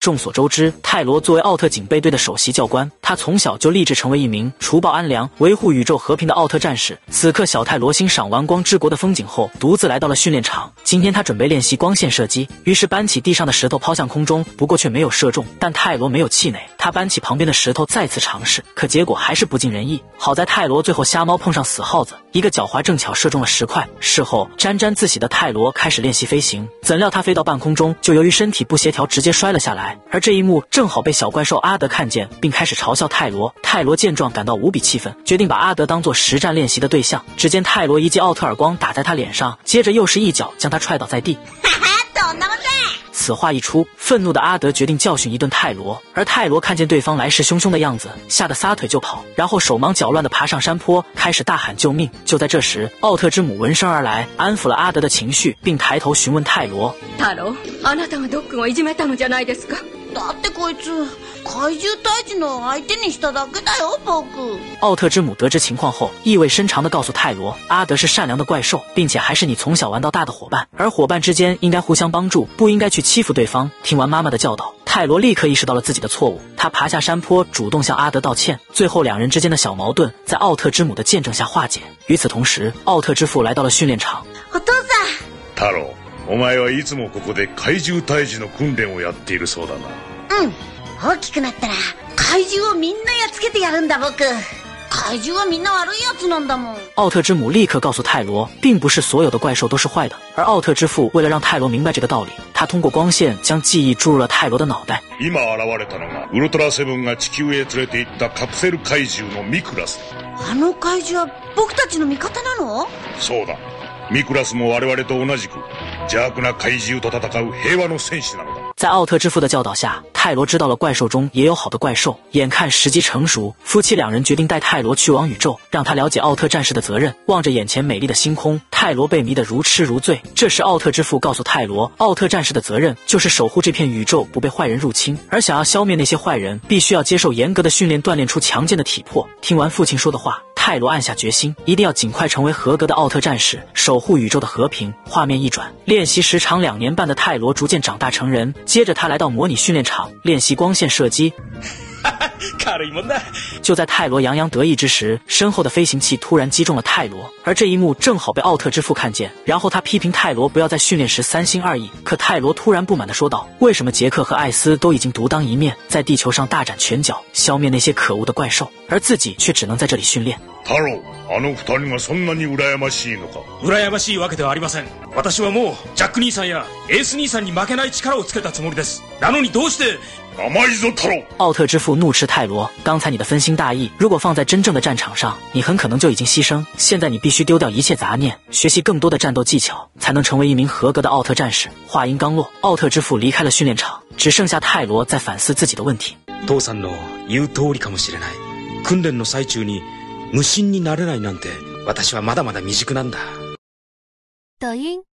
众所周知，泰罗作为奥特警备队的首席教官，他从小就立志成为一名除暴安良、维护宇宙和平的奥特战士。此刻，小泰罗欣赏完光之国的风景后，独自来到了训练场。今天他准备练习光线射击，于是搬起地上的石头抛向空中，不过却没有射中。但泰罗没有气馁，他搬起旁边的石头再次尝试，可结果还是不尽人意。好在泰罗最后瞎猫碰上死耗子，一个脚踝正巧射中了石块。事后沾沾自喜的泰罗开始练习飞行，怎料他飞到半空中，就由于身体不协调，直接摔了下来。而这一幕正好被小怪兽阿德看见，并开始嘲笑泰罗。泰罗见状，感到无比气愤，决定把阿德当做实战练习的对象。只见泰罗一记奥特耳光打在他脸上，接着又是一脚将他踹倒在地。此话一出，愤怒的阿德决定教训一顿泰罗。而泰罗看见对方来势汹汹的样子，吓得撒腿就跑，然后手忙脚乱地爬上山坡，开始大喊救命。就在这时，奥特之母闻声而来，安抚了阿德的情绪，并抬头询问泰罗：“泰罗，あなたがドッグをいじめたのじゃないですか？” だってこいつ怪獣退治の相手にしただけだよ，僕。奥特之母得知情况后，意味深长地告诉泰罗，阿德是善良的怪兽，并且还是你从小玩到大的伙伴，而伙伴之间应该互相帮助，不应该去欺负对方。听完妈妈的教导，泰罗立刻意识到了自己的错误，他爬下山坡，主动向阿德道歉。最后，两人之间的小矛盾在奥特之母的见证下化解。与此同时，奥特之父来到了训练场。お父さん。太郎，お前はいつもここで怪獣退治の訓練をやっているそうだな。 うん。大きくなったら怪獣をみんなやっつけてやるんだ僕。怪獣はみんな悪いやつなんだもん。奥特之母立刻告诉泰罗，并不是所有的怪兽都是坏的。而奥特之父为了让泰罗明白这个道理，他通过光线将记忆注入了泰罗的脑袋。今現れたのがウルトラセブンが地球へ連れて行ったカプセル怪獣のミクラスあの怪獣は僕たちの味方なの？そうだミクラスも我々と同じく邪悪な怪獣と戦う平和の戦士なのだ在奥特之父的教导下，泰罗知道了怪兽中也有好的怪兽。眼看时机成熟，夫妻两人决定带泰罗去往宇宙，让他了解奥特战士的责任。望着眼前美丽的星空，泰罗被迷得如痴如醉。这时，奥特之父告诉泰罗，奥特战士的责任就是守护这片宇宙不被坏人入侵，而想要消灭那些坏人，必须要接受严格的训练，锻炼出强健的体魄。听完父亲说的话。泰罗暗下决心，一定要尽快成为合格的奥特战士，守护宇宙的和平。画面一转，练习时长两年半的泰罗逐渐长大成人。接着，他来到模拟训练场练习光线射击。就在泰罗洋洋得意之时，身后的飞行器突然击中了泰罗，而这一幕正好被奥特之父看见。然后他批评泰罗不要在训练时三心二意。可泰罗突然不满地说道：“为什么杰克和艾斯都已经独当一面，在地球上大展拳脚，消灭那些可恶的怪兽，而自己却只能在这里训练？”太郎，あの二人がそんなに羨ましいのか？羨ましいわけではありません。私はもうジャック兄さんやエース兄さんに負けない力をつけたつもりです。なのにどうして？甘いぞ太郎！奥特之父怒斥泰罗：“刚才你的分心大意，如果放在真正的战场上，你很可能就已经牺牲。现在你必须丢掉一切杂念，学习更多的战斗技巧，才能成为一名合格的奥特战士。”话音刚落，奥特之父离开了训练场，只剩下泰罗在反思自己的问题。父さんの言う通りかもしれない。訓練の最中に 無心になれないなんて、私はまだまだ未熟なんだ。抖音。